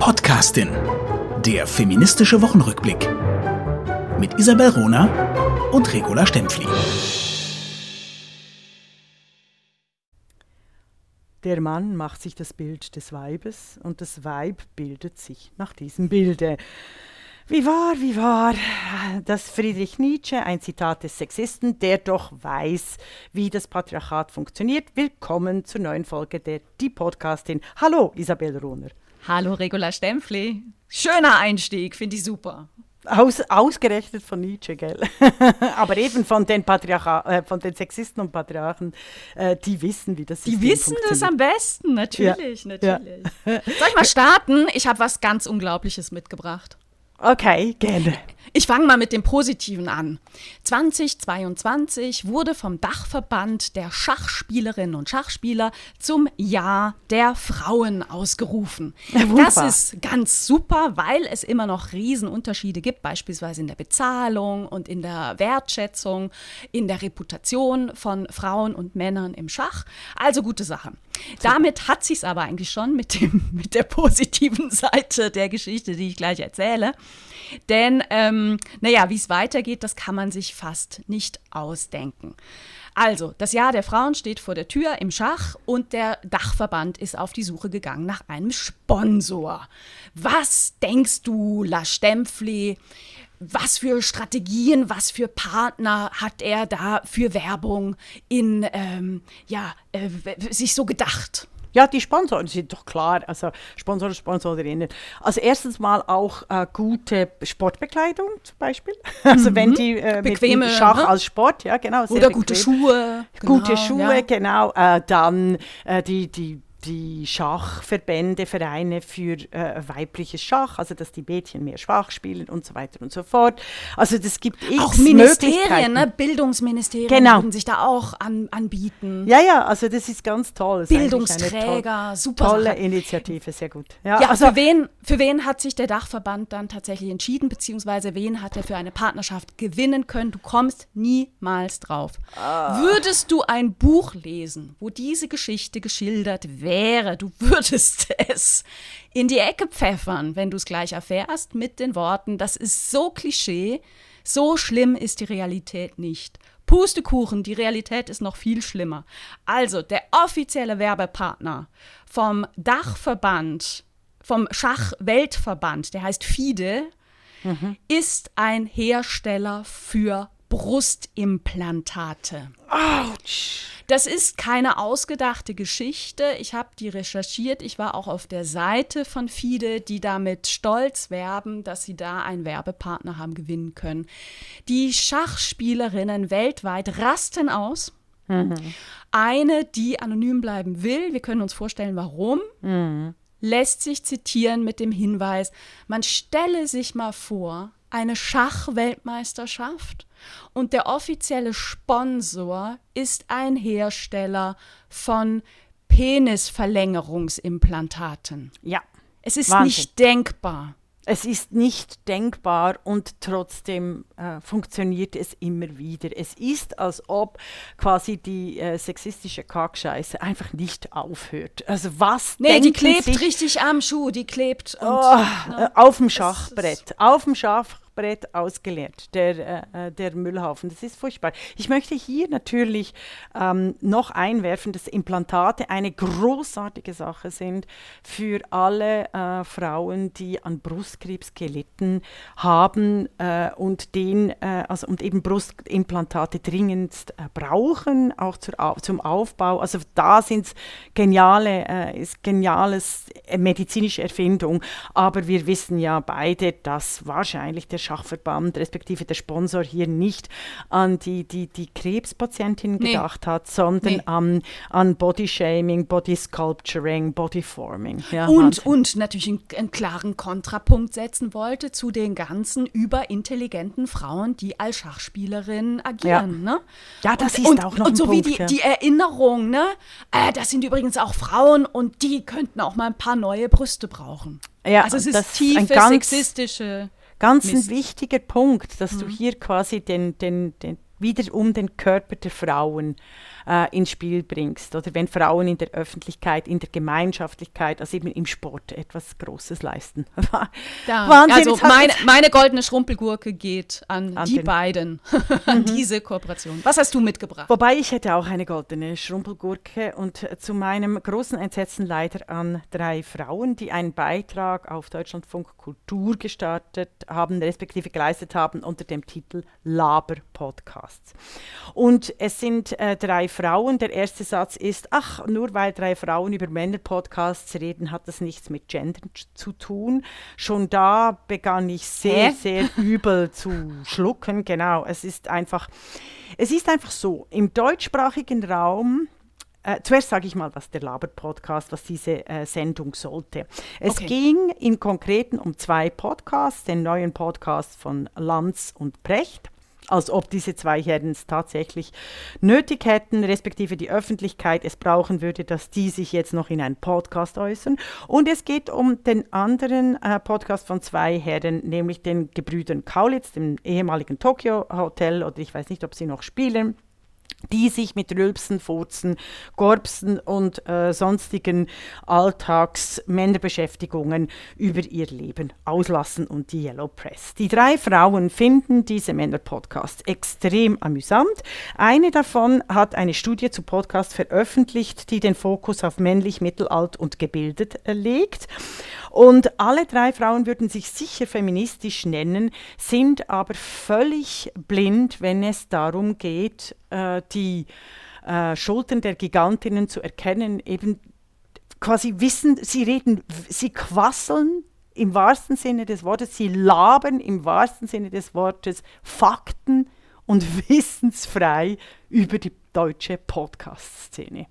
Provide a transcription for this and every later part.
Podcastin. Der feministische Wochenrückblick. Mit Isabel Rona und Regula Stempfli. Der Mann macht sich das Bild des Weibes und das Weib bildet sich nach diesem Bilde. Wie war, wie war, dass Friedrich Nietzsche, ein Zitat des Sexisten, der doch weiß, wie das Patriarchat funktioniert. Willkommen zur neuen Folge der Die Podcastin. Hallo, Isabel Rohner. Hallo, Regula Stempfli. Schöner Einstieg, finde ich super. Aus, ausgerechnet von Nietzsche, gell? Aber eben von den, Patriarcha äh, von den Sexisten und Patriarchen, äh, die wissen, wie das ist. Die wissen das am besten, natürlich, ja. natürlich. Ja. Soll ich mal starten? Ich habe was ganz Unglaubliches mitgebracht. Okay, gerne. Ich fange mal mit dem Positiven an. 2022 wurde vom Dachverband der Schachspielerinnen und Schachspieler zum Jahr der Frauen ausgerufen. Ja, das ist ganz super, weil es immer noch Riesenunterschiede gibt, beispielsweise in der Bezahlung und in der Wertschätzung, in der Reputation von Frauen und Männern im Schach. Also gute Sache. Damit hat sich es aber eigentlich schon mit, dem, mit der positiven Seite der Geschichte, die ich gleich erzähle. Denn, ähm, naja, wie es weitergeht, das kann man sich fast nicht ausdenken. Also, das Jahr der Frauen steht vor der Tür im Schach und der Dachverband ist auf die Suche gegangen nach einem Sponsor. Was denkst du, La Stempfli? Was für Strategien, was für Partner hat er da für Werbung in, ähm, ja, äh, sich so gedacht? Ja, die Sponsoren sind doch klar, also Sponsoren, Sponsorinnen. Also erstens mal auch äh, gute Sportbekleidung zum Beispiel. Also mhm. wenn die äh, Bequeme, mit Schach ne? als Sport, ja genau. Oder gute Schuhe. Gute genau, Schuhe, ja. genau. Äh, dann äh, die, die die Schachverbände, Vereine für äh, weibliches Schach, also dass die Mädchen mehr Schach spielen und so weiter und so fort. Also das gibt x Auch Ministerien, ne? Bildungsministerien genau. würden sich da auch an, anbieten. Ja, ja, also das ist ganz toll. Bildungsträger, super Tolle Sache. Initiative, sehr gut. Ja, ja also für, wen, für wen hat sich der Dachverband dann tatsächlich entschieden, beziehungsweise wen hat er für eine Partnerschaft gewinnen können? Du kommst niemals drauf. Ah. Würdest du ein Buch lesen, wo diese Geschichte geschildert wird, wäre, du würdest es in die Ecke pfeffern, wenn du es gleich erfährst, mit den Worten, das ist so Klischee, so schlimm ist die Realität nicht. Pustekuchen, die Realität ist noch viel schlimmer. Also, der offizielle Werbepartner vom Dachverband, vom Schachweltverband, der heißt FIDE, mhm. ist ein Hersteller für Brustimplantate. Autsch! Das ist keine ausgedachte Geschichte. Ich habe die recherchiert. Ich war auch auf der Seite von FIDE, die damit stolz werben, dass sie da einen Werbepartner haben gewinnen können. Die Schachspielerinnen weltweit rasten aus. Mhm. Eine, die anonym bleiben will, wir können uns vorstellen, warum, mhm. lässt sich zitieren mit dem Hinweis, man stelle sich mal vor, eine Schachweltmeisterschaft und der offizielle Sponsor ist ein Hersteller von Penisverlängerungsimplantaten. Ja. Es ist Wahnsinn. nicht denkbar. Es ist nicht denkbar und trotzdem äh, funktioniert es immer wieder. Es ist, als ob quasi die äh, sexistische Kackscheiße einfach nicht aufhört. Also was Nee, die klebt richtig am Schuh, die klebt und, oh, ne? auf dem Schachbrett. Auf dem Schach, Schachbrett ausgeleert, der, äh, äh, der Müllhaufen. Das ist furchtbar. Ich möchte hier natürlich ähm, noch einwerfen, dass Implantate eine großartige Sache sind für alle äh, Frauen, die an Brustkrebs gelitten haben äh, und, den, äh, also, und eben Brustimplantate dringendst äh, brauchen, auch zur, zum Aufbau. Also da sind es geniale, ist geniales medizinische Erfindung, aber wir wissen ja beide, dass wahrscheinlich der Schachverband, respektive der Sponsor hier nicht an die, die, die Krebspatientin nee. gedacht hat, sondern nee. an, an Bodyshaming, Body Sculpturing, Bodyforming. Ja, und, und natürlich einen, einen, klaren Kontrapunkt setzen wollte zu den ganzen überintelligenten Frauen, die als Schachspielerin agieren. Ja, ne? ja das und, ist und, auch noch Und so Punkt, wie die, ja. die Erinnerung, ne? Äh, das sind übrigens auch Frauen und die könnten auch mal ein paar neue Brüste brauchen. Ja, also es ist tiefe sexistische Ganz Mist. ein wichtiger Punkt, dass mhm. du hier quasi den, den, den, wieder um den Körper der Frauen äh, ins Spiel bringst oder wenn Frauen in der Öffentlichkeit, in der Gemeinschaftlichkeit, also eben im Sport etwas Großes leisten. Wahnsinn, also meine, meine, goldene Schrumpelgurke geht an, an die den. beiden, an mhm. diese Kooperation. Was hast du mitgebracht? Wobei ich hätte auch eine goldene Schrumpelgurke und zu meinem großen Entsetzen leider an drei Frauen, die einen Beitrag auf Deutschlandfunk Kultur gestartet haben, respektive geleistet haben unter dem Titel Laber Podcasts. Und es sind äh, drei Frauen. Der erste Satz ist, ach, nur weil drei Frauen über Männer-Podcasts reden, hat das nichts mit Gender zu tun. Schon da begann ich sehr, Hä? sehr übel zu schlucken. Genau, es ist einfach, es ist einfach so, im deutschsprachigen Raum äh, zuerst sage ich mal, was der Laber-Podcast, was diese äh, Sendung sollte. Es okay. ging im Konkreten um zwei Podcasts, den neuen Podcast von Lanz und Brecht als ob diese zwei Herren es tatsächlich nötig hätten, respektive die Öffentlichkeit es brauchen würde, dass die sich jetzt noch in einen Podcast äußern. Und es geht um den anderen äh, Podcast von zwei Herren, nämlich den Gebrüdern Kaulitz, dem ehemaligen Tokyo Hotel, oder ich weiß nicht, ob sie noch spielen die sich mit Rülpsen, Furzen, Gorbsen und äh, sonstigen Alltagsmännerbeschäftigungen über ihr Leben auslassen und die Yellow Press. Die drei Frauen finden diese Männer-Podcasts extrem amüsant. Eine davon hat eine Studie zu Podcasts veröffentlicht, die den Fokus auf männlich, mittelalt und gebildet äh, legt. Und alle drei Frauen würden sich sicher feministisch nennen, sind aber völlig blind, wenn es darum geht, äh, die äh, Schultern der Gigantinnen zu erkennen, eben quasi wissen, sie reden, sie quasseln im wahrsten Sinne des Wortes, sie labern im wahrsten Sinne des Wortes Fakten und wissensfrei über die deutsche Podcast-Szene.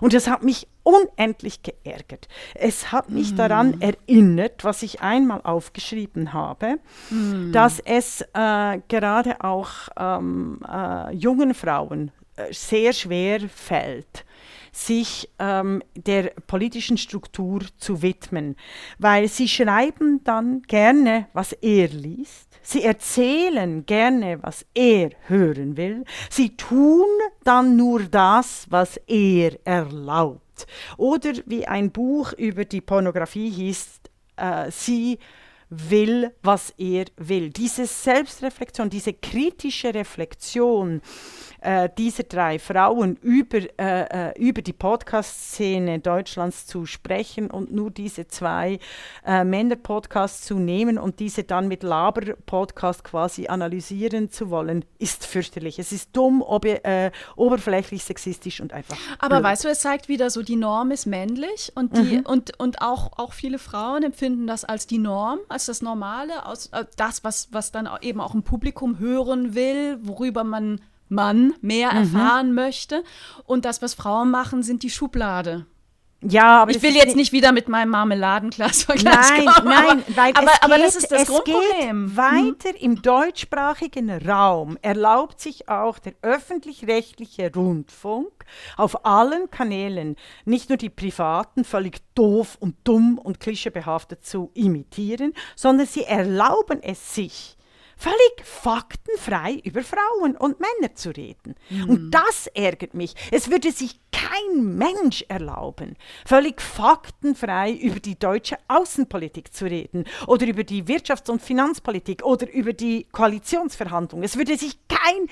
Und das hat mich unendlich geärgert. Es hat mich mm. daran erinnert, was ich einmal aufgeschrieben habe, mm. dass es äh, gerade auch ähm, äh, jungen Frauen äh, sehr schwer fällt, sich ähm, der politischen Struktur zu widmen, weil sie schreiben dann gerne, was er liest Sie erzählen gerne, was er hören will. Sie tun dann nur das, was er erlaubt. Oder wie ein Buch über die Pornografie hieß, äh, sie will, was er will. Diese Selbstreflexion, diese kritische Reflexion äh, dieser drei Frauen über, äh, äh, über die Podcast-Szene Deutschlands zu sprechen und nur diese zwei äh, Männer-Podcasts zu nehmen und diese dann mit Laber-Podcast quasi analysieren zu wollen, ist fürchterlich. Es ist dumm, ob, äh, oberflächlich, sexistisch und einfach. Aber blöd. weißt du, es zeigt wieder so, die Norm ist männlich und, die, mhm. und, und auch, auch viele Frauen empfinden das als die Norm, als das Normale, als äh, das, was, was dann eben auch ein Publikum hören will, worüber man Mann mehr mhm. erfahren möchte. Und das, was Frauen machen, sind die Schublade. Ja, aber ich will jetzt nicht wieder mit meinem Marmeladenglas vergleichen. Nein, kommen, nein, weil aber, es aber geht, das ist das Grundproblem. Geht weiter im deutschsprachigen Raum erlaubt sich auch der öffentlich-rechtliche Rundfunk auf allen Kanälen nicht nur die privaten völlig doof und dumm und klischeebehaftet zu imitieren, sondern sie erlauben es sich völlig faktenfrei über Frauen und Männer zu reden. Mhm. Und das ärgert mich. Es würde sich kein Mensch erlauben, völlig faktenfrei über die deutsche Außenpolitik zu reden oder über die Wirtschafts- und Finanzpolitik oder über die Koalitionsverhandlungen. Es würde sich kein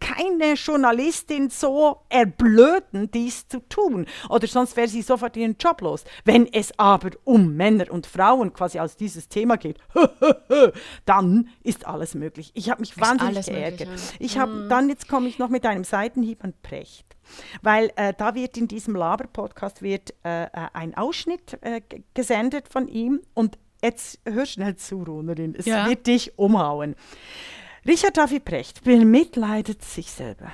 keine Journalistin so erblöden, dies zu tun. Oder sonst wäre sie sofort ihren Job los. Wenn es aber um Männer und Frauen quasi als dieses Thema geht, dann ist alles möglich. Ich habe mich wahnsinnig geärgert. Möglich, ja. Ich habe hm. dann jetzt komme ich noch mit einem Seitenhieb an Precht. Weil äh, da wird in diesem Laber-Podcast wird äh, äh ein Ausschnitt äh, gesendet von ihm und jetzt hör schnell zu, Runerin, es ja. wird dich umhauen. Richard David Precht bemitleidet sich selber,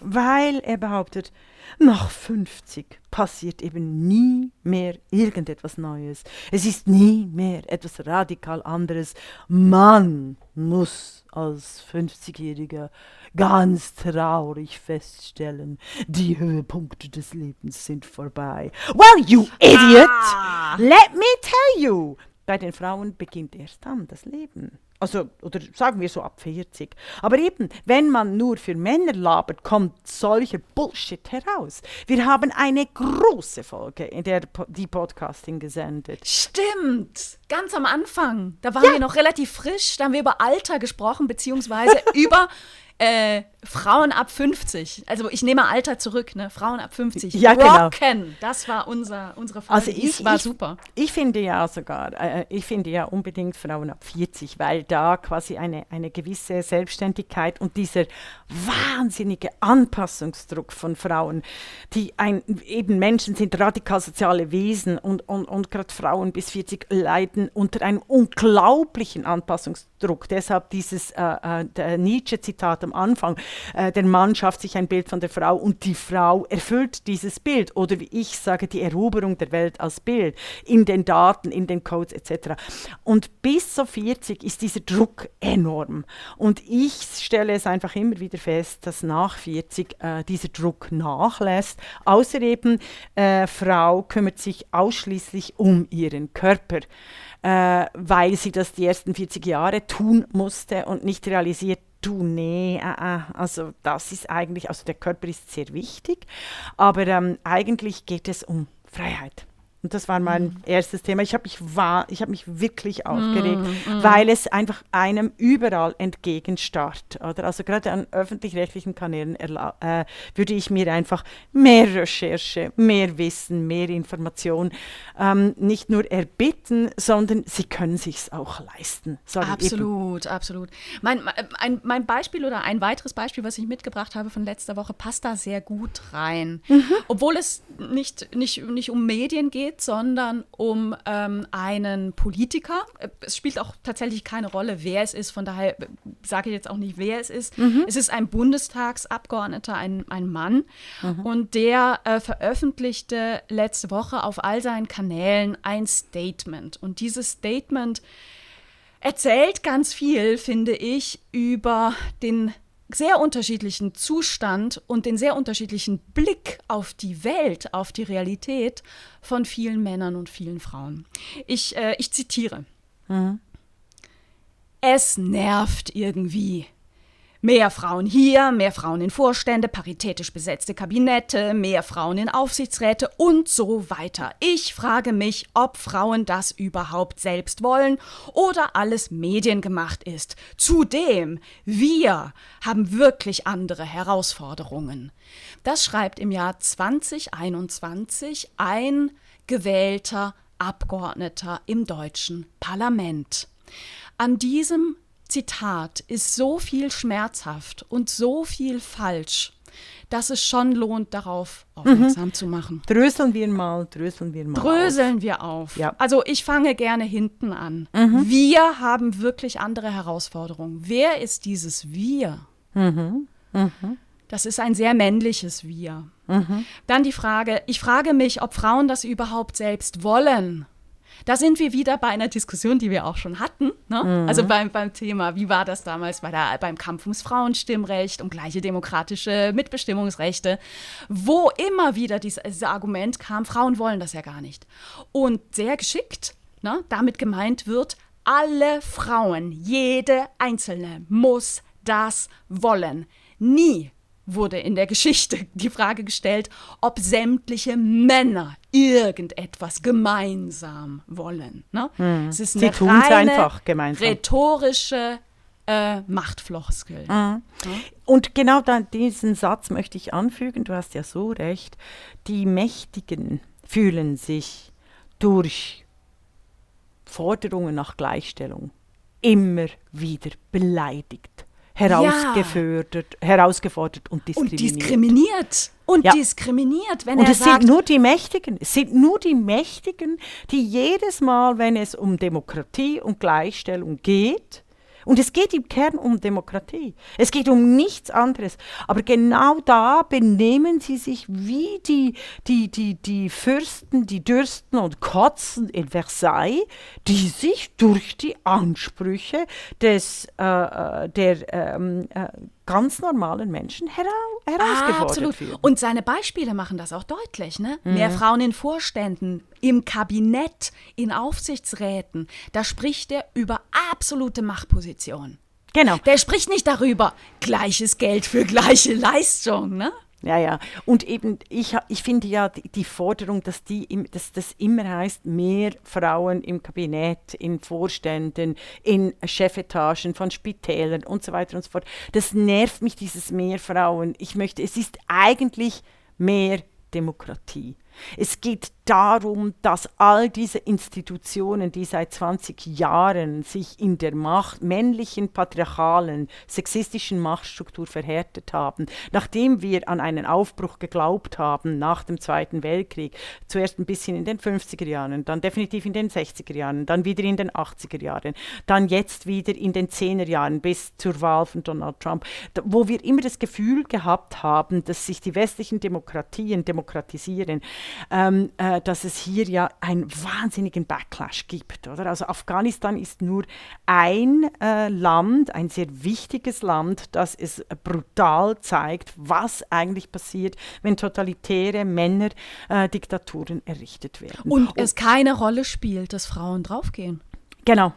weil er behauptet, nach 50 passiert eben nie mehr irgendetwas Neues. Es ist nie mehr etwas radikal anderes. Man muss als 50-Jähriger ganz traurig feststellen, die Höhepunkte des Lebens sind vorbei. Well, you idiot! Ah. Let me tell you! Bei den Frauen beginnt erst dann das Leben. Also, oder sagen wir so ab 40. Aber eben, wenn man nur für Männer labert, kommt solcher Bullshit heraus. Wir haben eine große Folge, in der die Podcasting gesendet. Stimmt, ganz am Anfang. Da waren ja. wir noch relativ frisch, da haben wir über Alter gesprochen, beziehungsweise über äh, Frauen ab 50. Also ich nehme Alter zurück, ne? Frauen ab 50. Ja, genau. Rocken. genau. Das war unser, unsere Folge. Also ich, war ich, super. Ich finde ja sogar, äh, ich finde ja unbedingt Frauen ab 40, weil da quasi eine, eine gewisse Selbstständigkeit und dieser wahnsinnige Anpassungsdruck von Frauen, die ein, eben Menschen sind radikal soziale Wesen und, und, und gerade Frauen bis 40 leiden unter einem unglaublichen Anpassungsdruck. Deshalb dieses äh, äh Nietzsche-Zitat am Anfang, äh, der Mann schafft sich ein Bild von der Frau und die Frau erfüllt dieses Bild. Oder wie ich sage, die Eroberung der Welt als Bild in den Daten, in den Codes etc. Und bis zu 40 ist dieser Druck enorm. Und ich stelle es einfach immer wieder fest, dass nach 40 äh, dieser Druck nachlässt. Außer eben, äh, Frau kümmert sich ausschließlich um ihren Körper. Äh, weil sie das die ersten 40 Jahre tun musste und nicht realisiert, du, nee, äh, äh, also das ist eigentlich, also der Körper ist sehr wichtig, aber ähm, eigentlich geht es um Freiheit. Und das war mein mhm. erstes Thema. Ich habe mich, hab mich wirklich aufgeregt, mm, mm. weil es einfach einem überall entgegenstarrt. Oder? Also gerade an öffentlich-rechtlichen Kanälen äh, würde ich mir einfach mehr Recherche, mehr Wissen, mehr Information ähm, nicht nur erbitten, sondern sie können sich auch leisten. absolut, eben. absolut. Mein, mein, mein Beispiel oder ein weiteres Beispiel, was ich mitgebracht habe von letzter Woche, passt da sehr gut rein. Mhm. Obwohl es nicht, nicht, nicht um Medien geht, geht, sondern um ähm, einen Politiker. Es spielt auch tatsächlich keine Rolle, wer es ist. Von daher sage ich jetzt auch nicht, wer es ist. Mhm. Es ist ein Bundestagsabgeordneter, ein, ein Mann. Mhm. Und der äh, veröffentlichte letzte Woche auf all seinen Kanälen ein Statement. Und dieses Statement erzählt ganz viel, finde ich, über den sehr unterschiedlichen Zustand und den sehr unterschiedlichen Blick auf die Welt, auf die Realität von vielen Männern und vielen Frauen. Ich, äh, ich zitiere. Mhm. Es nervt irgendwie, Mehr Frauen hier, mehr Frauen in Vorstände, paritätisch besetzte Kabinette, mehr Frauen in Aufsichtsräte und so weiter. Ich frage mich, ob Frauen das überhaupt selbst wollen oder alles mediengemacht ist. Zudem, wir haben wirklich andere Herausforderungen. Das schreibt im Jahr 2021 ein gewählter Abgeordneter im deutschen Parlament. An diesem Zitat ist so viel schmerzhaft und so viel falsch, dass es schon lohnt, darauf aufmerksam mhm. zu machen. Dröseln wir mal, dröseln wir mal. Dröseln auf. wir auf. Ja. Also ich fange gerne hinten an. Mhm. Wir haben wirklich andere Herausforderungen. Wer ist dieses Wir? Mhm. mhm. Das ist ein sehr männliches Wir. Mhm. Dann die Frage, ich frage mich, ob Frauen das überhaupt selbst wollen. Da sind wir wieder bei einer Diskussion, die wir auch schon hatten. Ne? Mhm. Also beim, beim Thema, wie war das damals bei der, beim Kampf ums Frauenstimmrecht, um gleiche demokratische Mitbestimmungsrechte, wo immer wieder dieses, dieses Argument kam, Frauen wollen das ja gar nicht. Und sehr geschickt, ne? damit gemeint wird, alle Frauen, jede einzelne muss das wollen. Nie wurde in der Geschichte die Frage gestellt, ob sämtliche Männer irgendetwas gemeinsam wollen. Ne? Hm. Es ist eine Sie reine einfach gemeinsam. rhetorische äh, Machtfloskel. Mhm. Ja? Und genau dann diesen Satz möchte ich anfügen, du hast ja so recht, die Mächtigen fühlen sich durch Forderungen nach Gleichstellung immer wieder beleidigt herausgefordert, ja. herausgefordert und diskriminiert. Und diskriminiert. Und ja. diskriminiert, wenn und er es sagt, sind nur die Mächtigen, es sind nur die Mächtigen, die jedes Mal, wenn es um Demokratie und Gleichstellung geht, und es geht im Kern um Demokratie. Es geht um nichts anderes. Aber genau da benehmen sie sich wie die, die, die, die Fürsten, die Dürsten und Kotzen in Versailles, die sich durch die Ansprüche des, äh, äh der ähm, äh, ganz normalen Menschen hera herausgefordert Absolut. wird. Und seine Beispiele machen das auch deutlich. Ne? Mehr Frauen in Vorständen, im Kabinett, in Aufsichtsräten. Da spricht er über absolute Machtposition. Genau. Der spricht nicht darüber, gleiches Geld für gleiche Leistung. Ne? Ja, ja. Und eben, ich, ich finde ja die, die Forderung, dass, die, im- dass das immer heißt, mehr Frauen im Kabinett, in Vorständen, in Chefetagen von Spitälern und so weiter und so fort. Das nervt mich, dieses mehr Frauen. Ich möchte, es ist eigentlich mehr Demokratie. Es geht darum, dass all diese Institutionen, die seit 20 Jahren sich in der Macht, männlichen, patriarchalen, sexistischen Machtstruktur verhärtet haben, nachdem wir an einen Aufbruch geglaubt haben nach dem Zweiten Weltkrieg, zuerst ein bisschen in den 50er Jahren, dann definitiv in den 60er Jahren, dann wieder in den 80er Jahren, dann jetzt wieder in den 10er Jahren bis zur Wahl von Donald Trump, wo wir immer das Gefühl gehabt haben, dass sich die westlichen Demokratien demokratisieren, ähm, äh, dass es hier ja einen wahnsinnigen Backlash gibt. Oder? Also Afghanistan ist nur ein äh, Land, ein sehr wichtiges Land, das es brutal zeigt, was eigentlich passiert, wenn totalitäre Männerdiktaturen errichtet werden. Und es keine Rolle spielt, dass Frauen draufgehen. Genau.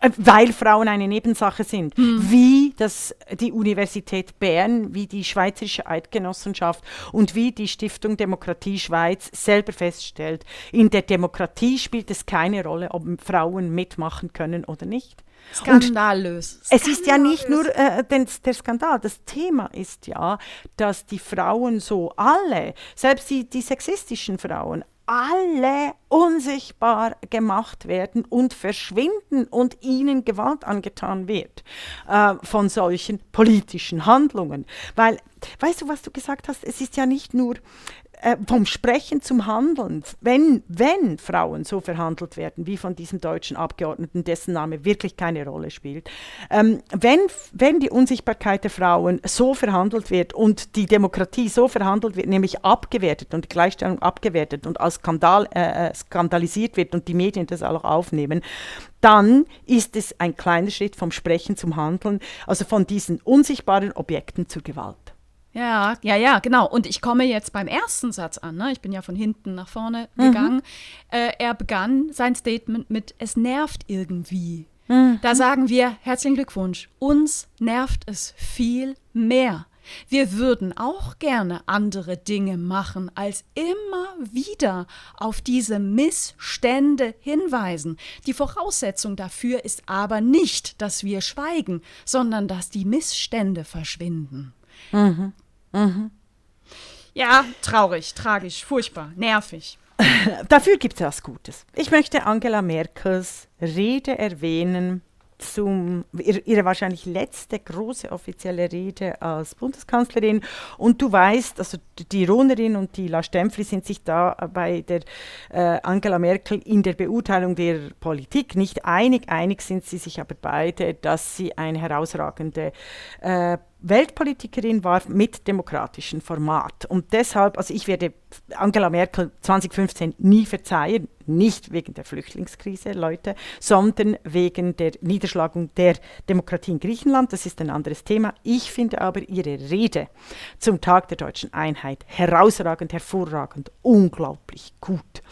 Äh, Weil Frauen eine Nebensache sind. Wie das, die Universität Bern, wie die Schweizerische Eidgenossenschaft und wie die Stiftung Demokratie Schweiz selber feststellt, in der Demokratie spielt es keine Rolle, ob Frauen mitmachen können oder nicht. Skandalös. Es ist ja nicht nur äh, den, der Skandal, das Thema ist ja, dass die Frauen so alle, selbst die, die sexistischen Frauen, alle unsichtbar gemacht werden und verschwinden und ihnen Gewalt angetan wird äh, von solchen politischen Handlungen. Weil, weißt du, was du gesagt hast, es ist ja nicht nur äh, vom Sprechen zum Handeln, wenn, wenn Frauen so verhandelt werden wie von diesem deutschen Abgeordneten, dessen Name wirklich keine Rolle spielt, ähm, wenn, wenn die Unsichtbarkeit der Frauen so verhandelt wird und die Demokratie so verhandelt wird, nämlich abgewertet und die Gleichstellung abgewertet und als Skandal äh, äh, skandalisiert wird und die Medien das auch aufnehmen, dann ist es ein kleiner Schritt vom Sprechen zum Handeln, also von diesen unsichtbaren Objekten zur Gewalt. Ja, ja, ja, genau. Und ich komme jetzt beim ersten Satz an. Ne? Ich bin ja von hinten nach vorne gegangen. Äh, er begann sein Statement mit, es nervt irgendwie. Da sagen wir, herzlichen Glückwunsch, uns nervt es viel mehr. Wir würden auch gerne andere Dinge machen, als immer wieder auf diese Missstände hinweisen. Die Voraussetzung dafür ist aber nicht, dass wir schweigen, sondern dass die Missstände verschwinden. Ja, traurig, tragisch, furchtbar, nervig. Dafür gibt es was Gutes. Ich möchte Angela Merkels Rede erwähnen zum ihre, wahrscheinlich letzte große offizielle Rede als Bundeskanzlerin. Und du weißt, also die Ronerin und die La Stempfli sind sich da bei der äh, Angela Merkel in der Beurteilung der Politik nicht einig. Einig sind sie sich aber beide, dass sie eine herausragende äh, Weltpolitikerin war mit demokratischem Format. Und deshalb, also ich werde Angela Merkel 2015 nie verzeihen, nicht wegen der Flüchtlingskrise, Leute, sondern wegen der Niederschlagung der Demokratie in Griechenland. Das ist ein anderes Thema. Ich finde aber ihre Rede zum Tag der deutschen Einheit herausragend, hervorragend, unglaublich gut.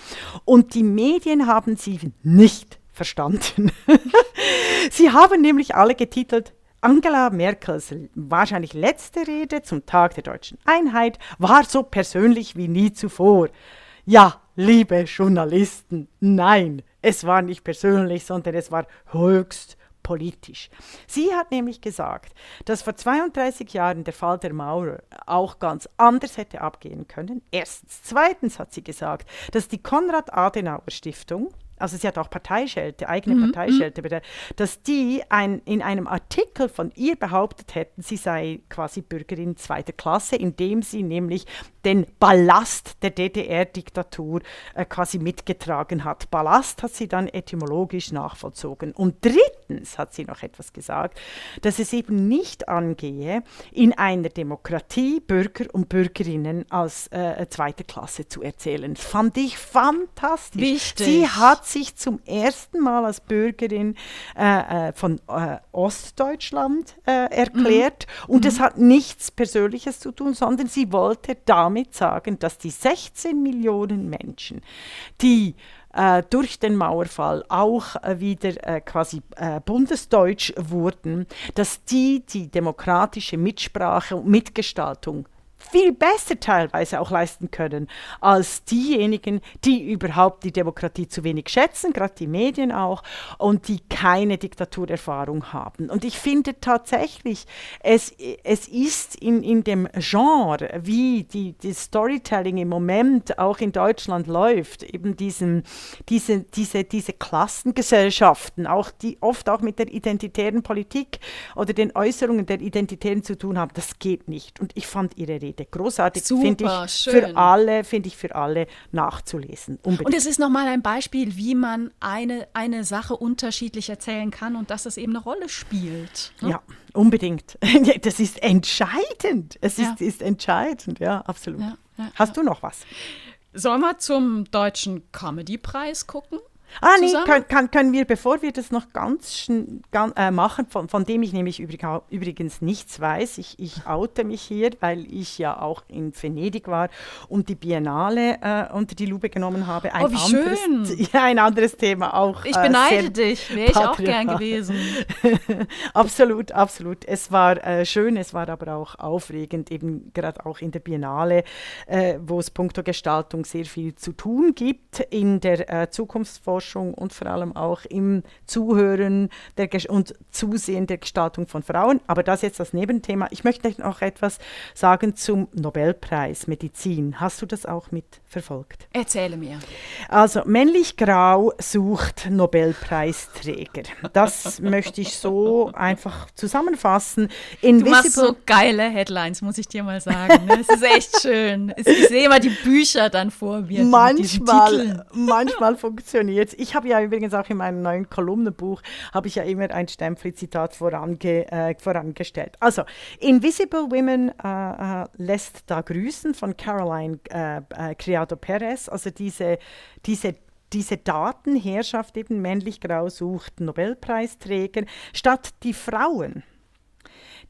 Und die Medien haben sie nicht verstanden. sie haben nämlich alle getitelt, Angela Merkels wahrscheinlich letzte Rede zum Tag der deutschen Einheit war so persönlich wie nie zuvor. Ja, liebe Journalisten, nein, es war nicht persönlich, sondern es war höchst politisch. Sie hat nämlich gesagt, dass vor 32 Jahren der Fall der Maurer auch ganz anders hätte abgehen können. Erstens. Zweitens hat sie gesagt, dass die Konrad-Adenauer-Stiftung, also sie hat auch Parteischelte, eigene Mhm, Parteischelte, bitte, dass die ein, in einem Artikel von ihr behauptet hätten, sie sei quasi Bürgerin zweiter Klasse, indem sie nämlich den Ballast der DDR-Diktatur äh, quasi mitgetragen hat. Ballast hat sie dann etymologisch nachvollzogen. Und drittens hat sie noch etwas gesagt, dass es eben nicht angehe, in einer Demokratie Bürger und Bürgerinnen als äh, zweite Klasse zu erzählen. Das fand ich fantastisch. Wichtig. Sie hat hat sich zum ersten Mal als Bürgerin äh, äh von äh, Ostdeutschland äh, erklärt. Mhm. Und es mhm. hat nichts Persönliches zu tun, sondern sie wollte damit sagen, dass die 16 Millionen Menschen, die äh, durch den Mauerfall auch äh, wieder quasi bundesdeutsch wurden, dass die die demokratische Mitsprache und Mitgestaltung viel besser teilweise auch leisten können als diejenigen, die überhaupt die Demokratie zu wenig schätzen, gerade die Medien auch, und die keine Diktaturerfahrung haben. Und ich finde tatsächlich, es, es ist in, in dem Genre, wie die, die Storytelling im Moment auch in Deutschland läuft, eben diesen, diese, diese, diese Klassengesellschaften, auch die oft auch mit der identitären Politik oder den Äußerungen der Identitären zu tun haben, das geht nicht. Und ich fand ihre Rede. Großartig, finde ich schön. für alle, finde ich für alle nachzulesen. Unbedingt. Und es ist nochmal ein Beispiel, wie man eine, eine Sache unterschiedlich erzählen kann und dass es eben eine Rolle spielt. Ne? Ja, unbedingt. das ist entscheidend. Es ja. ist, ist entscheidend, ja, absolut. Ja, ja, Hast du noch was? Sollen wir zum Deutschen Comedy-Preis gucken? Ah, nee, können, kann, können wir, bevor wir das noch ganz, ganz äh, machen, von, von dem ich nämlich übrigens nichts weiß, ich, ich oute mich hier, weil ich ja auch in Venedig war und die Biennale äh, unter die Lupe genommen habe. Ein, oh, wie anderes, schön. Ja, ein anderes Thema auch. Ich äh, beneide dich, wäre ich auch gern gewesen. absolut, absolut. Es war äh, schön, es war aber auch aufregend, eben gerade auch in der Biennale, äh, wo es punkto Gestaltung sehr viel zu tun gibt in der äh, Zukunftsforschung Forschung und vor allem auch im Zuhören der und Zusehen der Gestaltung von Frauen. Aber das jetzt das Nebenthema. Ich möchte noch etwas sagen zum Nobelpreis Medizin. Hast du das auch mitverfolgt? Erzähle mir. Also männlich grau sucht Nobelpreisträger. Das möchte ich so einfach zusammenfassen. Invisible du machst so geile Headlines, muss ich dir mal sagen. Ne? Es ist echt schön. Ich sehe immer die Bücher dann vor mir. Manchmal, manchmal funktioniert ich habe ja übrigens auch in meinem neuen Kolumnenbuch, habe ich ja immer ein Stempel-Zitat vorange, äh, vorangestellt. Also, Invisible Women äh, äh, lässt da grüßen von Caroline äh, äh, Criado Perez, also diese, diese diese Datenherrschaft eben männlich-grau sucht Nobelpreisträger, statt die Frauen,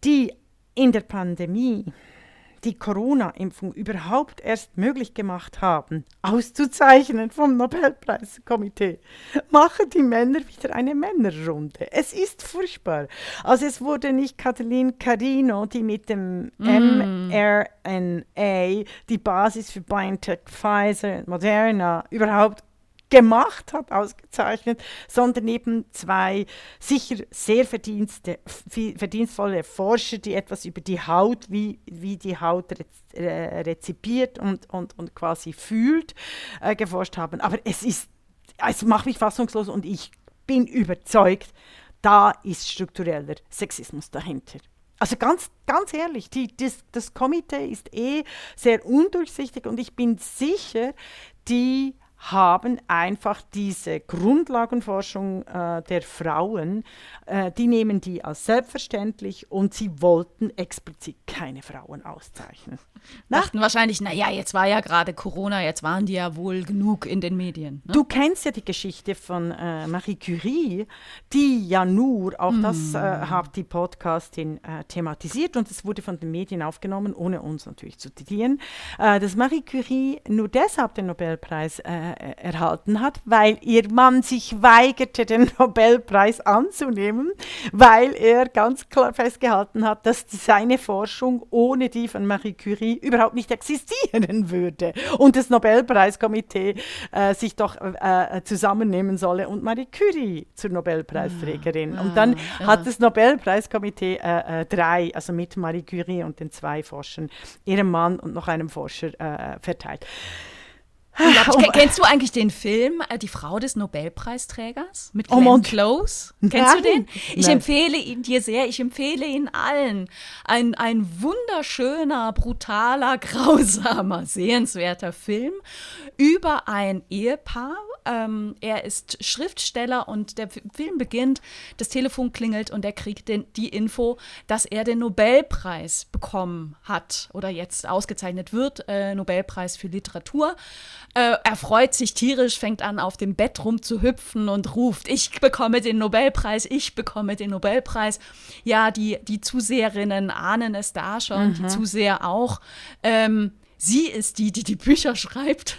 die in der Pandemie die Corona-Impfung überhaupt erst möglich gemacht haben, auszuzeichnen vom Nobelpreiskomitee, machen die Männer wieder eine Männerrunde. Es ist furchtbar. Also es wurde nicht Kathleen Carino, die mit dem mm. mRNA die Basis für BioNTech, Pfizer und Moderna überhaupt gemacht hat, ausgezeichnet, sondern eben zwei sicher sehr verdienstvolle Forscher, die etwas über die Haut, wie, wie die Haut rezipiert und, und, und quasi fühlt, äh, geforscht haben. Aber es ist, es macht mich fassungslos und ich bin überzeugt, da ist struktureller Sexismus dahinter. Also ganz, ganz ehrlich, die, das, das Komitee ist eh sehr undurchsichtig und ich bin sicher, die haben einfach diese Grundlagenforschung äh, der Frauen, äh, die nehmen die als selbstverständlich und sie wollten explizit keine Frauen auszeichnen. Dachten wahrscheinlich, naja, jetzt war ja gerade Corona, jetzt waren die ja wohl genug in den Medien. Ne? Du kennst ja die Geschichte von äh, Marie Curie, die ja nur, auch mm. das äh, hat die Podcastin äh, thematisiert und es wurde von den Medien aufgenommen, ohne uns natürlich zu zitieren, äh, dass Marie Curie nur deshalb den Nobelpreis äh, erhalten hat, weil ihr Mann sich weigerte, den Nobelpreis anzunehmen, weil er ganz klar festgehalten hat, dass seine Forschung ohne die von Marie Curie überhaupt nicht existieren würde und das Nobelpreiskomitee äh, sich doch äh, zusammennehmen solle und Marie Curie zur Nobelpreisträgerin. Ja, und dann ja. hat das Nobelpreiskomitee äh, äh, drei, also mit Marie Curie und den zwei Forschern, ihrem Mann und noch einem Forscher äh, verteilt. Oh, kennst du eigentlich den Film äh, Die Frau des Nobelpreisträgers mit oh Glenn oh Close? Kennst Nein. du den? Ich Nein. empfehle ihn dir sehr, ich empfehle ihn allen. Ein, ein wunderschöner, brutaler, grausamer, sehenswerter Film über ein Ehepaar, Ähm, er ist Schriftsteller und der Film beginnt, das Telefon klingelt und er kriegt den, die Info, dass er den Nobelpreis bekommen hat oder jetzt ausgezeichnet wird, äh, Nobelpreis für Literatur. Äh, er freut sich tierisch, fängt an, auf dem Bett rumzuhüpfen und ruft, ich bekomme den Nobelpreis, ich bekomme den Nobelpreis. Ja, die, die Zuseherinnen ahnen es da schon, mhm. die Zuseher auch. Ähm, sie ist die, die die Bücher schreibt.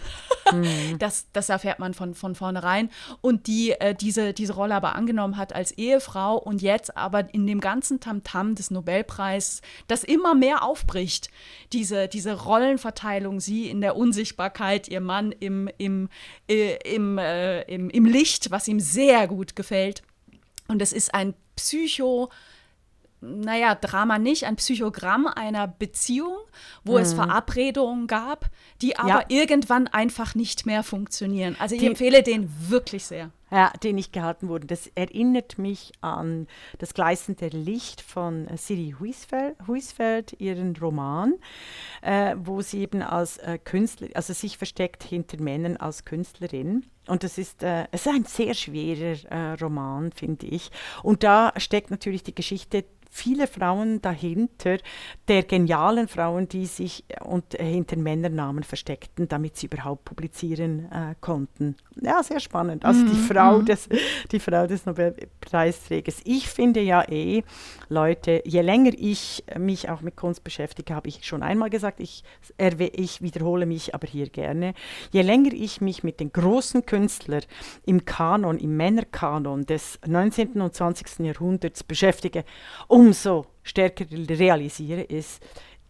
Mhm. Das, das erfährt man von, von vornherein. Und die äh, diese, diese Rolle aber angenommen hat als Ehefrau und jetzt aber in dem ganzen Tamtam -Tam des Nobelpreises, das immer mehr aufbricht. Diese, diese Rollenverteilung, sie in der Unsichtbarkeit, ihr Mann im, im, äh, im, äh, im, im Licht, was ihm sehr gut gefällt. Und es ist ein Psycho- naja, Drama nicht, ein Psychogramm einer Beziehung, wo mhm. es Verabredungen gab, die aber ja. irgendwann einfach nicht mehr funktionieren. Also ich die, empfehle den wirklich sehr. Ja, den nicht gehalten wurde. Das erinnert mich an das gleißende Licht von Siri Huisfeld, Huisfeld ihren Roman, äh, wo sie eben als äh, Künstler, also sich versteckt hinter Männern als Künstlerin. Und das ist, äh, es ist ein sehr schwerer äh, Roman, finde ich. Und da steckt natürlich die Geschichte viele Frauen dahinter, der genialen Frauen, die sich und, äh, hinter Männernamen versteckten, damit sie überhaupt publizieren äh, konnten. Ja, sehr spannend. Also mm, die, Frau mm. des, die Frau des Nobelpreisträgers. Ich finde ja eh, Leute, je länger ich mich auch mit Kunst beschäftige, habe ich schon einmal gesagt, ich, ich wiederhole mich aber hier gerne, je länger ich mich mit den großen Künstlern im Kanon, im Männerkanon des 19. und 20. Jahrhunderts beschäftige, umso stärker realisiere, ist,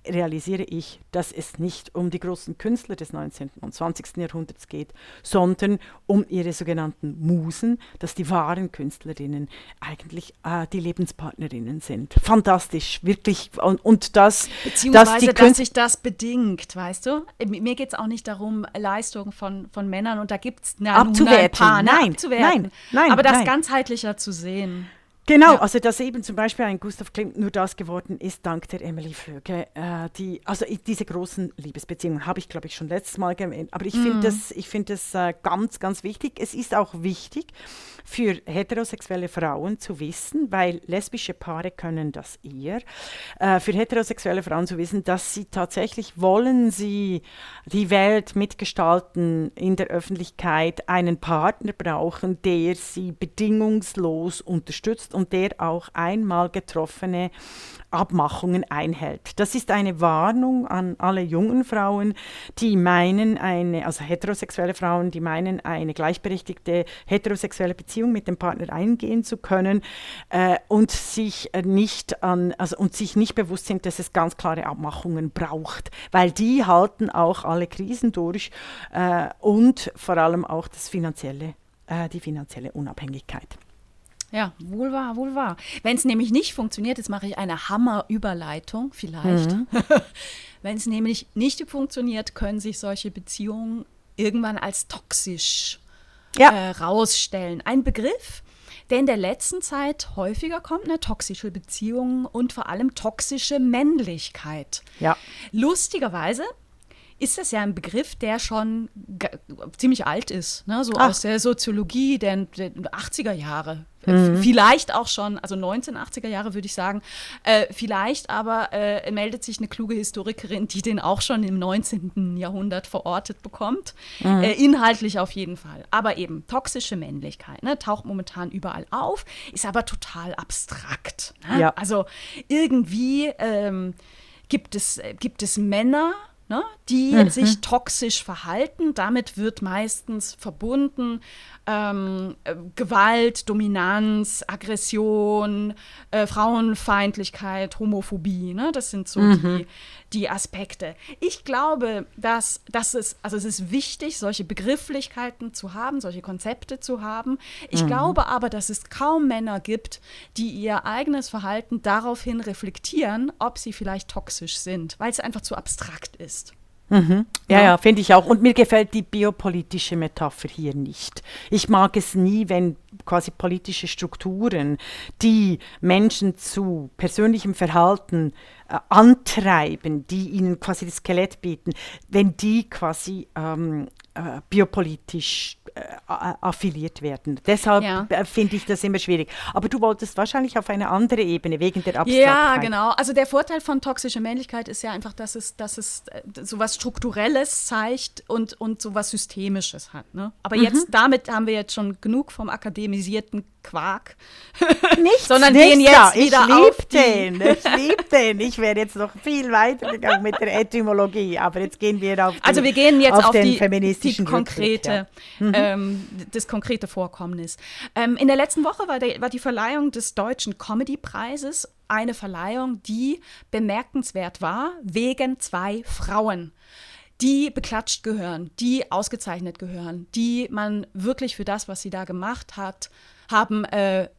realisiere ich, dass es nicht um die großen Künstler des 19. und 20. Jahrhunderts geht, sondern um ihre sogenannten Musen, dass die wahren Künstlerinnen eigentlich äh, die Lebenspartnerinnen sind. Fantastisch, wirklich. Und, und das, Beziehungsweise, dass, dass sich das bedingt, weißt du? Mir geht es auch nicht darum, Leistungen von, von Männern, und da gibt es abzuwerten. Ein paar, ne, nein, abzuwerten. Nein, nein, aber das nein. ganzheitlicher zu sehen. Genau, ja. also dass eben zum Beispiel ein Gustav Klimt nur das geworden ist, dank der Emily Flöge. Äh, die, also diese großen Liebesbeziehungen habe ich, glaube ich, schon letztes Mal erwähnt. Aber ich mhm. finde das, ich find das äh, ganz, ganz wichtig. Es ist auch wichtig für heterosexuelle Frauen zu wissen, weil lesbische Paare können das eher, äh, für heterosexuelle Frauen zu wissen, dass sie tatsächlich wollen sie die Welt mitgestalten in der Öffentlichkeit, einen Partner brauchen, der sie bedingungslos unterstützt und der auch einmal getroffene Abmachungen einhält. Das ist eine Warnung an alle jungen Frauen, die meinen, eine, also heterosexuelle Frauen, die meinen, eine gleichberechtigte heterosexuelle Beziehung mit dem Partner eingehen zu können äh, und sich nicht an, also und sich nicht bewusst sind, dass es ganz klare Abmachungen braucht, weil die halten auch alle Krisen durch äh, und vor allem auch das finanzielle, äh, die finanzielle Unabhängigkeit. Ja, wohl wahr, wohl wahr. Wenn es nämlich nicht funktioniert, jetzt mache ich eine Hammerüberleitung vielleicht. Mhm. Wenn es nämlich nicht funktioniert, können sich solche Beziehungen irgendwann als toxisch ja. äh, rausstellen. Ein Begriff, der in der letzten Zeit häufiger kommt, eine toxische Beziehung und vor allem toxische Männlichkeit. Ja. Lustigerweise ist das ja ein Begriff, der schon ziemlich alt ist, ne? so Ach. aus der Soziologie der, der 80er Jahre. Äh, mhm. Vielleicht auch schon, also 1980er Jahre würde ich sagen. Äh, vielleicht aber äh, meldet sich eine kluge Historikerin, die den auch schon im 19. Jahrhundert verortet bekommt. Mhm. Äh, inhaltlich auf jeden Fall. Aber eben toxische Männlichkeit ne, taucht momentan überall auf, ist aber total abstrakt. Ne? Ja. Also irgendwie ähm, gibt, es, äh, gibt es Männer, ne, die mhm. sich toxisch verhalten. Damit wird meistens verbunden ähm, äh, Gewalt, Dominanz, Aggression, äh, Frauenfeindlichkeit, Homophobie. Ne? Das sind so mhm. die, die Aspekte. Ich glaube, dass, dass es, also es ist wichtig, solche Begrifflichkeiten zu haben, solche Konzepte zu haben. Ich mhm. glaube aber, dass es kaum Männer gibt, die ihr eigenes Verhalten daraufhin reflektieren, ob sie vielleicht toxisch sind, weil es einfach zu abstrakt ist. Mhm. Ja, ja, ja finde ich auch. Und mir gefällt die biopolitische Metapher hier nicht. Ich mag es nie, wenn quasi politische Strukturen, die Menschen zu persönlichem Verhalten äh, antreiben, die ihnen quasi das Skelett bieten, wenn die quasi ähm, äh, biopolitisch äh, affiliiert werden. Deshalb ja. Äh, finde ich das immer schwierig. Aber du wolltest wahrscheinlich auf eine andere Ebene, wegen der Abstraktheit. Ja, genau. Also der Vorteil von toxischer Männlichkeit ist ja einfach, dass es, dass es äh, so was Strukturelles zeigt und, und so was Systemisches hat. Ne? Aber mhm. jetzt, damit haben wir jetzt schon genug vom akademisierten Quark. Nichts, sondern nichts gehen jetzt da. wieder ich auf den. Ich liebe den. Ich wäre jetzt noch viel weiter gegangen mit der Etymologie, aber jetzt gehen wir auf die, Also wir gehen jetzt auf, auf die, die konkrete, ja. mhm. ähm, das konkrete Vorkommnis. Ähm, in der letzten Woche war, der, war die Verleihung des Deutschen Comedy-Preises eine Verleihung, die bemerkenswert war wegen zwei Frauen die beklatscht gehören, die ausgezeichnet gehören, die man wirklich für das, was sie da gemacht hat, haben, äh,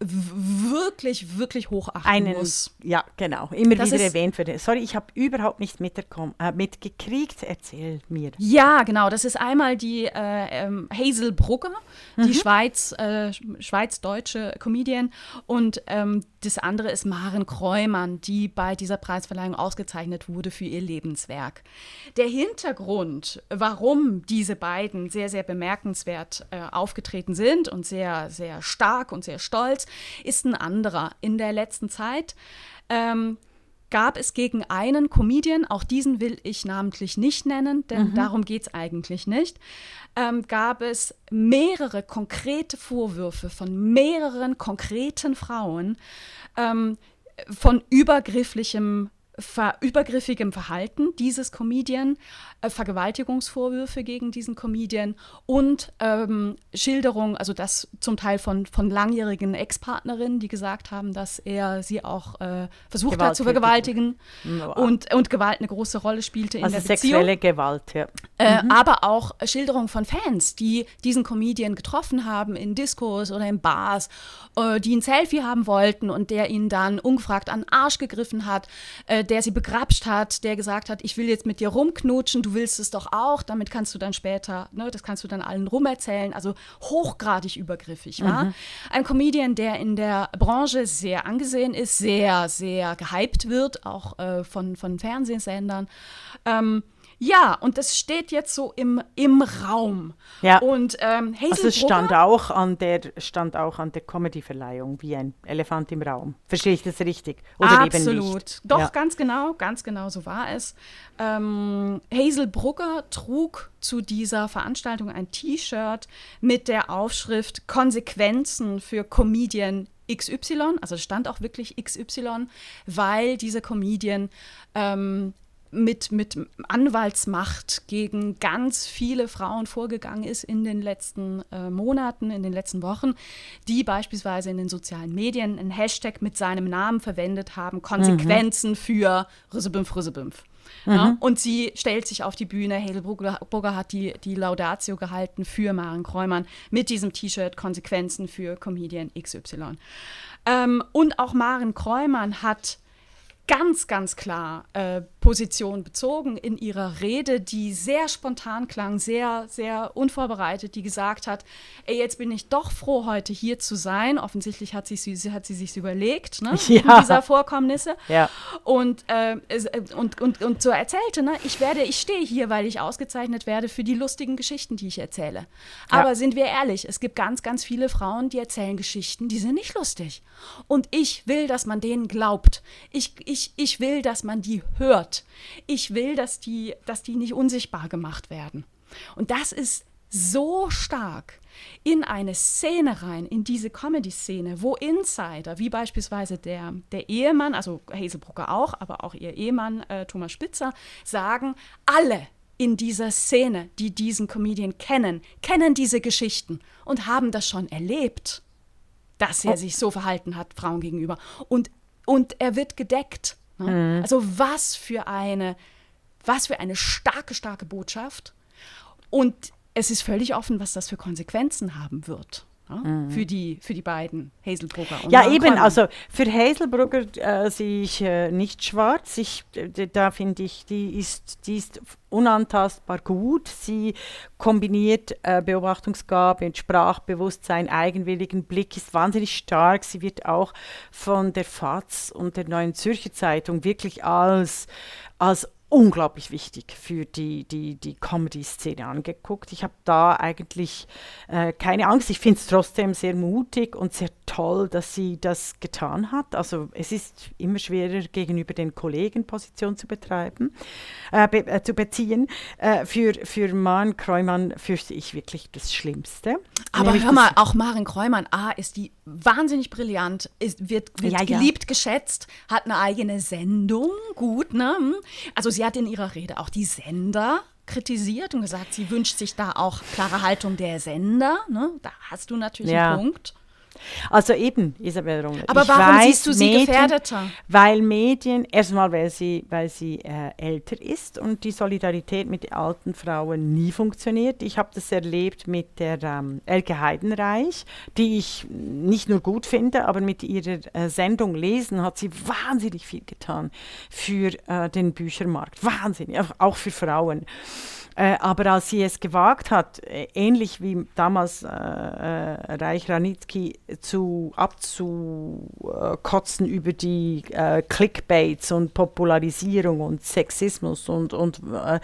wirklich, wirklich hochachten Einen, muss. Ja, genau. Immer das wieder erwähnt wird. Sorry, ich habe überhaupt nicht äh, mitgekriegt. Erzähl mir. Ja, genau. Das ist einmal die äh, ähm, Hazel Brugger, mhm. die Schweiz, äh, schweiz-deutsche Comedian. Und ähm, das andere ist Maren Kreumann, die bei dieser Preisverleihung ausgezeichnet wurde für ihr Lebenswerk. Der Hintergrund, warum diese beiden sehr, sehr bemerkenswert äh, aufgetreten sind und sehr, sehr stark und sehr stolz, ist ein anderer. In der letzten Zeit ähm, gab es gegen einen Comedian, auch diesen will ich namentlich nicht nennen, denn mhm. darum geht es eigentlich nicht, ähm, gab es mehrere konkrete Vorwürfe von mehreren konkreten Frauen ähm, von übergrifflichem ver übergriffigem Verhalten dieses Comedian, äh, Vergewaltigungsvorwürfe gegen diesen Comedian und ähm, Schilderung, also das zum Teil von, von langjährigen Ex-Partnerinnen, die gesagt haben, dass er sie auch äh, versucht hat zu vergewaltigen no. und, und Gewalt eine große Rolle spielte in also der Beziehung. sexuelle Gewalt, ja. Äh, mhm. Aber auch Schilderungen von Fans, die diesen Comedian getroffen haben in Diskos oder in Bars, äh, die ein Selfie haben wollten und der ihnen dann ungefragt an den Arsch gegriffen hat, äh, der sie begrapscht hat, der gesagt hat, ich will jetzt mit dir rumknutschen, du willst es doch auch, damit kannst du dann später, ne, das kannst du dann allen rumerzählen, also hochgradig übergriffig war. Mhm. Ein Comedian, der in der Branche sehr angesehen ist, sehr, sehr gehypt wird, auch äh, von, von Fernsehsendern. Ähm, ja, und das steht jetzt so im, im Raum. Ja. Und ähm, Hazel also es stand auch an der stand auch an der Comedy-Verleihung wie ein Elefant im Raum. Verstehe ich das richtig? Oder Absolut. Eben nicht? Doch, ja. ganz genau, ganz genau so war es. Ähm, Hazel Brugger trug zu dieser Veranstaltung ein T-Shirt mit der Aufschrift Konsequenzen für Comedian XY, also stand auch wirklich XY, weil dieser Comedian ähm, mit, mit Anwaltsmacht gegen ganz viele Frauen vorgegangen ist in den letzten äh, Monaten, in den letzten Wochen, die beispielsweise in den sozialen Medien einen Hashtag mit seinem Namen verwendet haben, Konsequenzen mhm. für Rüssebümpf, Rüssebümpf. Mhm. Ja, und sie stellt sich auf die Bühne. Hedelbrugger hat die, die Laudatio gehalten für Maren Kräumann mit diesem T-Shirt Konsequenzen für Comedian XY. Ähm, und auch Maren Kräumann hat ganz, ganz klar äh, Position bezogen in ihrer Rede, die sehr spontan klang, sehr, sehr unvorbereitet, die gesagt hat, ey, jetzt bin ich doch froh, heute hier zu sein. Offensichtlich hat sie, sie, hat sie sich überlegt, ne, ja. dieser Vorkommnisse. Ja. Und, äh, und, und, und so erzählte, ne, ich werde, ich stehe hier, weil ich ausgezeichnet werde für die lustigen Geschichten, die ich erzähle. Aber ja. sind wir ehrlich, es gibt ganz, ganz viele Frauen, die erzählen Geschichten, die sind nicht lustig. Und ich will, dass man denen glaubt. Ich, ich, ich will, dass man die hört. Ich will, dass die, dass die nicht unsichtbar gemacht werden. Und das ist so stark in eine Szene rein, in diese Comedy-Szene, wo Insider, wie beispielsweise der, der Ehemann, also Hazelbrucker auch, aber auch ihr Ehemann äh, Thomas Spitzer, sagen, alle in dieser Szene, die diesen Comedian kennen, kennen diese Geschichten und haben das schon erlebt, dass er oh. sich so verhalten hat Frauen gegenüber. Und, und er wird gedeckt. Ne? Mhm. Also was für eine, was für eine starke, starke Botschaft. Und es ist völlig offen, was das für Konsequenzen haben wird. Ne? Mhm. Für, die, für die beiden, Hazelbrugger. Und ja, eben, also für Hazelbrugger äh, sehe ich äh, nicht schwarz. Ich, da finde ich, die ist, die ist unantastbar gut. Sie kombiniert äh, Beobachtungsgabe und Sprachbewusstsein, eigenwilligen Blick, ist wahnsinnig stark. Sie wird auch von der FAZ und der Neuen Zürcher Zeitung wirklich als, als unglaublich wichtig für die, die, die Comedy-Szene angeguckt. Ich habe da eigentlich äh, keine Angst. Ich finde es trotzdem sehr mutig und sehr toll, dass sie das getan hat. Also es ist immer schwerer gegenüber den Kollegen Position zu betreiben, äh, be äh, zu beziehen. Äh, für, für Maren Kreumann fürchte ich wirklich das Schlimmste. Aber hör mal, auch Maren Kreumann, A, ist die wahnsinnig brillant, ist, wird, wird ja, geliebt, ja. geschätzt, hat eine eigene Sendung, gut, ne? Also sie hat in ihrer Rede auch die Sender kritisiert und gesagt, sie wünscht sich da auch klare Haltung der Sender. Ne? Da hast du natürlich ja. einen Punkt. Also eben, Isabel Runge. Aber warum weiß, siehst du sie Medien, gefährdeter? Weil Medien, erstmal weil sie, weil sie äh, älter ist und die Solidarität mit alten Frauen nie funktioniert. Ich habe das erlebt mit der ähm, Elke Heidenreich, die ich nicht nur gut finde, aber mit ihrer äh, Sendung Lesen hat sie wahnsinnig viel getan für äh, den Büchermarkt. Wahnsinnig, auch für Frauen. Äh, aber als sie es gewagt hat, äh, ähnlich wie damals äh, äh, Reich Ranitzky zu abzukotzen über die äh, Clickbaits und Popularisierung und Sexismus und, und äh,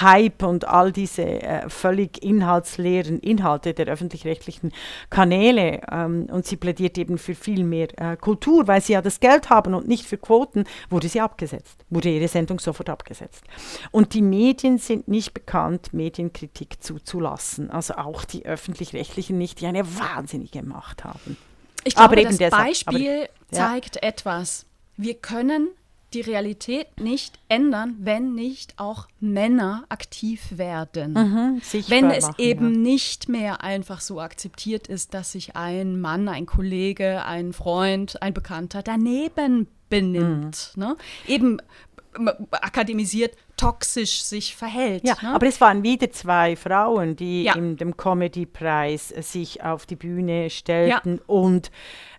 Hype und all diese völlig inhaltsleeren Inhalte der öffentlich-rechtlichen Kanäle. Ähm, und sie plädiert eben für viel mehr Kultur, weil sie ja das Geld haben und nicht für Quoten, wurde sie abgesetzt, wurde ihre Sendung sofort abgesetzt. Und die Medien sind nicht bekannt bekannt, Medienkritik zuzulassen. Also auch die öffentlich-rechtlichen nicht, die eine wahnsinnige Macht haben. Ich glaube, aber das deshalb, Beispiel aber, zeigt ja. etwas. Wir können die Realität nicht ändern, wenn nicht auch Männer aktiv werden. Mhm, wenn es machen, eben ja. nicht mehr einfach so akzeptiert ist, dass sich ein Mann, ein Kollege, ein Freund, ein Bekannter daneben benimmt. Mhm. Ne? Eben akademisiert toxisch sich verhält. Ja, ne? aber es waren wieder zwei Frauen, die ja. in dem Comedy-Preis sich auf die Bühne stellten ja. und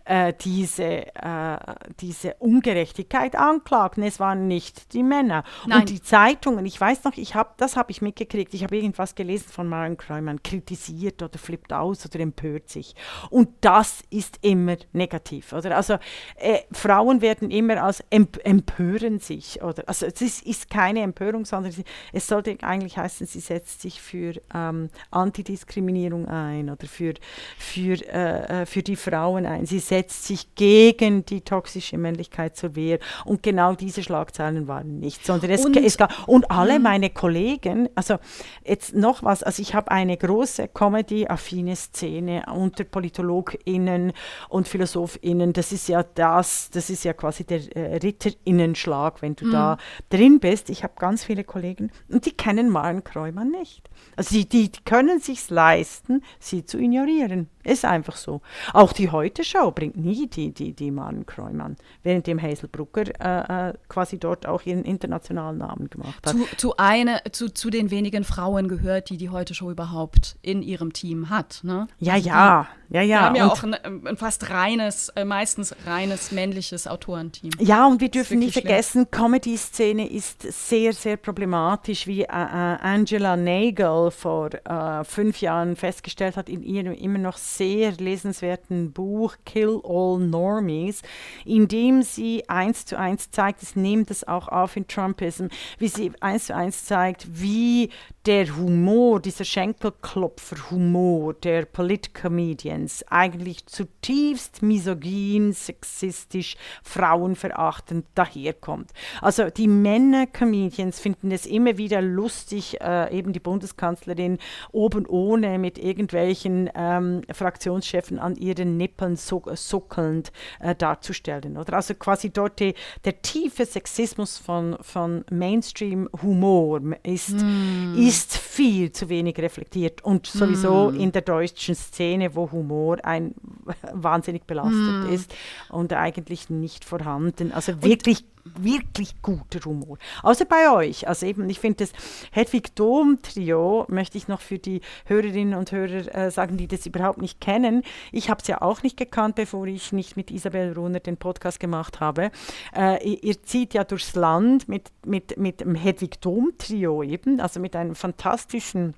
äh, diese, äh, diese Ungerechtigkeit anklagten. Es waren nicht die Männer. Nein. Und die Zeitungen, ich weiß noch, ich hab, das habe ich mitgekriegt, ich habe irgendwas gelesen von Maren Kreumann, kritisiert oder flippt aus oder empört sich. Und das ist immer negativ. Oder? Also äh, Frauen werden immer als emp empören sich. Oder? Also es ist, ist keine Empörung, sondern es sollte eigentlich heißen, sie setzt sich für ähm, Antidiskriminierung ein oder für, für, äh, äh für die Frauen ein. Sie setzt sich gegen die toxische Männlichkeit zur Wehr. Und genau diese Schlagzeilen waren nicht, sondern es, und, es gab, und alle mhm. meine Kollegen, also jetzt noch was, also ich habe eine große Comedy-affine Szene unter PolitologInnen und PhilosophInnen, das ist ja das, das ist ja quasi der äh, Ritterinnenschlag, wenn du mhm. da drin bist. Ich habe ganz viele Kollegen und die kennen Maren Kreumann nicht. Also die, die können sich leisten, sie zu ignorieren. Ist einfach so. Auch die Heute-Show bringt nie die, die, die Maren Kreumann, während dem Hazel Brucker äh, äh, quasi dort auch ihren internationalen Namen gemacht hat. Zu, zu, eine, zu, zu den wenigen Frauen gehört, die die Heute-Show überhaupt in ihrem Team hat. Ne? Ja, also ja, ja, ja. Wir haben ja und auch ein, ein, fast reines, äh, meistens reines männliches Autorenteam. Ja, und wir dürfen nicht vergessen, Comedy-Szene ist sehr, sehr problematisch, wie äh, äh, Angela Nagel vor äh, fünf Jahren festgestellt hat in ihrem immer noch sehr lesenswerten Buch Kill All Normies, in dem sie eins zu eins zeigt, es nimmt es auch auf in Trumpism, wie sie eins zu eins zeigt, wie der Humor, dieser Schenkelklopfer-Humor der Politcomedians eigentlich zutiefst misogyn, sexistisch, frauenverachtend daherkommt. Also die Männer-Comedians finden es immer wieder lustig, äh, eben die Bundeskanzlerin oben ohne mit irgendwelchen ähm, Fraktionschefen an ihren Nippeln so, suckelnd äh, darzustellen. Oder? Also quasi dort die, der tiefe Sexismus von, von Mainstream-Humor ist, mm. ist viel zu wenig reflektiert und sowieso mm. in der deutschen Szene, wo Humor ein wahnsinnig belastet mm. ist und eigentlich nicht vorhanden. Also wirklich wirklich guter Humor. Außer bei euch. Also eben, ich finde das Hedwig Dom Trio, möchte ich noch für die Hörerinnen und Hörer äh, sagen, die das überhaupt nicht kennen. Ich habe es ja auch nicht gekannt, bevor ich nicht mit Isabel Runer den Podcast gemacht habe. Äh, ihr, ihr, zieht ja durchs Land mit, mit, mit dem Hedwig Dom Trio eben, also mit einem fantastischen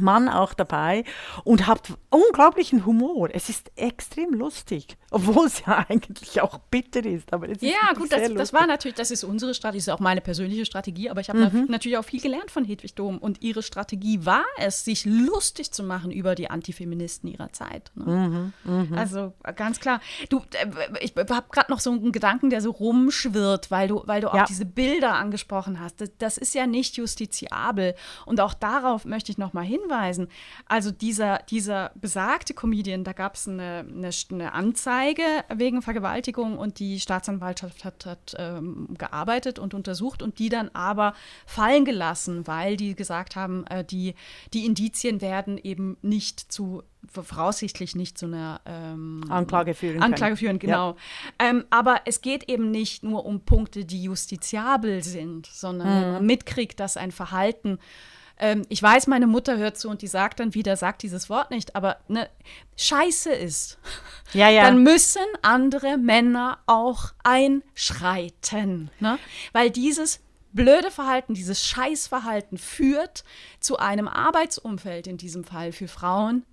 Mann auch dabei und hat unglaublichen Humor. Es ist extrem lustig, obwohl es ja eigentlich auch bitter ist. Aber es ist ja, gut, das, das, war natürlich, das ist unsere Strategie, das ist auch meine persönliche Strategie, aber ich habe mhm. natürlich auch viel gelernt von Hedwig Dom und ihre Strategie war es, sich lustig zu machen über die Antifeministen ihrer Zeit. Ne? Mhm, mh. Also ganz klar. Du, äh, ich habe gerade noch so einen Gedanken, der so rumschwirrt, weil du, weil du ja. auch diese Bilder angesprochen hast. Das, das ist ja nicht justiziabel und auch darauf möchte ich noch mal hinweisen. Also dieser, dieser besagte Comedian, da gab es eine, eine, eine, Anzeige wegen Vergewaltigung und die Staatsanwaltschaft hat, hat ähm, gearbeitet und untersucht und die dann aber fallen gelassen, weil die gesagt haben, äh, die, die Indizien werden eben nicht zu voraussichtlich nicht zu einer ähm, Anklage führen. Anklage führen, genau. Ja. Ähm, aber es geht eben nicht nur um Punkte, die justiziabel sind, sondern mhm. wenn man mitkriegt, dass ein Verhalten ähm, ich weiß, meine Mutter hört zu und die sagt dann wieder, sagt dieses Wort nicht, aber ne, Scheiße ist, ja, ja. dann müssen andere Männer auch einschreiten. Ne? Weil dieses blöde Verhalten, dieses Scheißverhalten führt zu einem Arbeitsumfeld in diesem Fall für Frauen,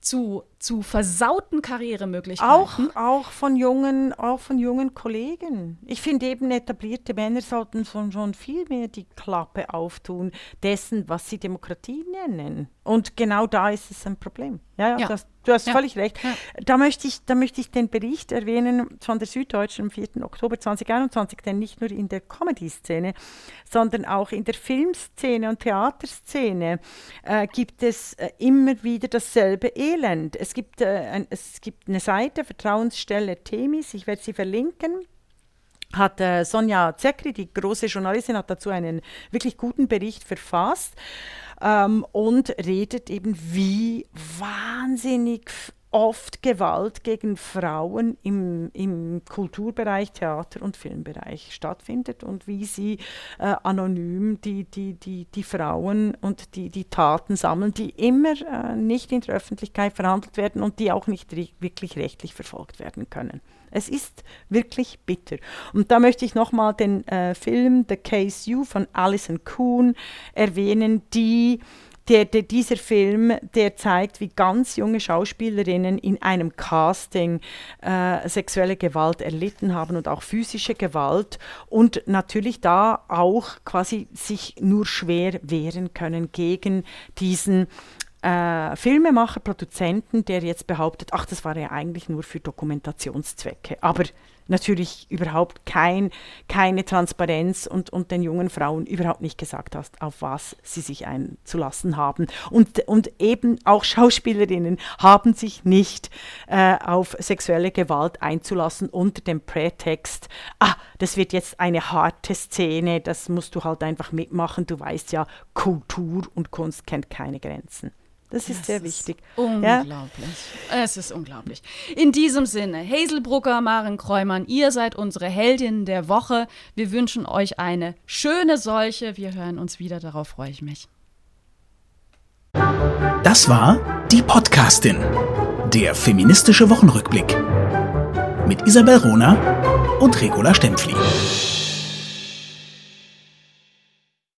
zu, zu versauten Karrieremöglichkeiten. Auch, auch, von jungen, auch von jungen Kollegen. Ich finde eben, etablierte Männer sollten schon, schon viel mehr die Klappe auftun dessen, was sie Demokratie nennen. Und genau da ist es ein Problem. Ja, ja, ja. Das, du hast ja. völlig recht. Da, möchte ich, da möchte ich den Bericht erwähnen von der Süddeutschen am 4. Oktober 2021, denn nicht nur in der Comedy-Szene, sondern auch in der Filmszene und Theaterszene äh, gibt es äh, immer wieder dasselbe Elend. Es gibt, äh, ein, es gibt eine Seite, Vertrauensstelle Themis, ich werde sie verlinken. Hat äh, Sonja Zekri, die große Journalistin, hat dazu einen wirklich guten Bericht verfasst ähm, und redet eben, wie wahnsinnig oft Gewalt gegen Frauen im, im Kulturbereich, Theater- und Filmbereich stattfindet und wie sie äh, anonym die, die, die, die Frauen und die, die Taten sammeln, die immer äh, nicht in der Öffentlichkeit verhandelt werden und die auch nicht wirklich rechtlich verfolgt werden können. Es ist wirklich bitter. Und da möchte ich nochmal den äh, Film The Case You von Alison Kuhn erwähnen, die der, der, dieser Film, der zeigt, wie ganz junge Schauspielerinnen in einem Casting äh, sexuelle Gewalt erlitten haben und auch physische Gewalt und natürlich da auch quasi sich nur schwer wehren können gegen diesen äh, Filmemacher, Produzenten, der jetzt behauptet, ach, das war ja eigentlich nur für Dokumentationszwecke. Aber natürlich überhaupt kein, keine Transparenz und, und den jungen Frauen überhaupt nicht gesagt hast, auf was sie sich einzulassen haben. Und, und eben auch Schauspielerinnen haben sich nicht äh, auf sexuelle Gewalt einzulassen unter dem Prätext, ah, das wird jetzt eine harte Szene, das musst du halt einfach mitmachen, du weißt ja, Kultur und Kunst kennt keine Grenzen. Das ist das sehr wichtig. unglaublich. Ja? Es ist unglaublich. In diesem Sinne, Hazel Brucker, Maren Kräumann, ihr seid unsere Heldinnen der Woche. Wir wünschen euch eine schöne solche. Wir hören uns wieder, darauf freue ich mich. Das war die Podcastin, der feministische Wochenrückblick mit Isabel Rona und Regula Stempfli.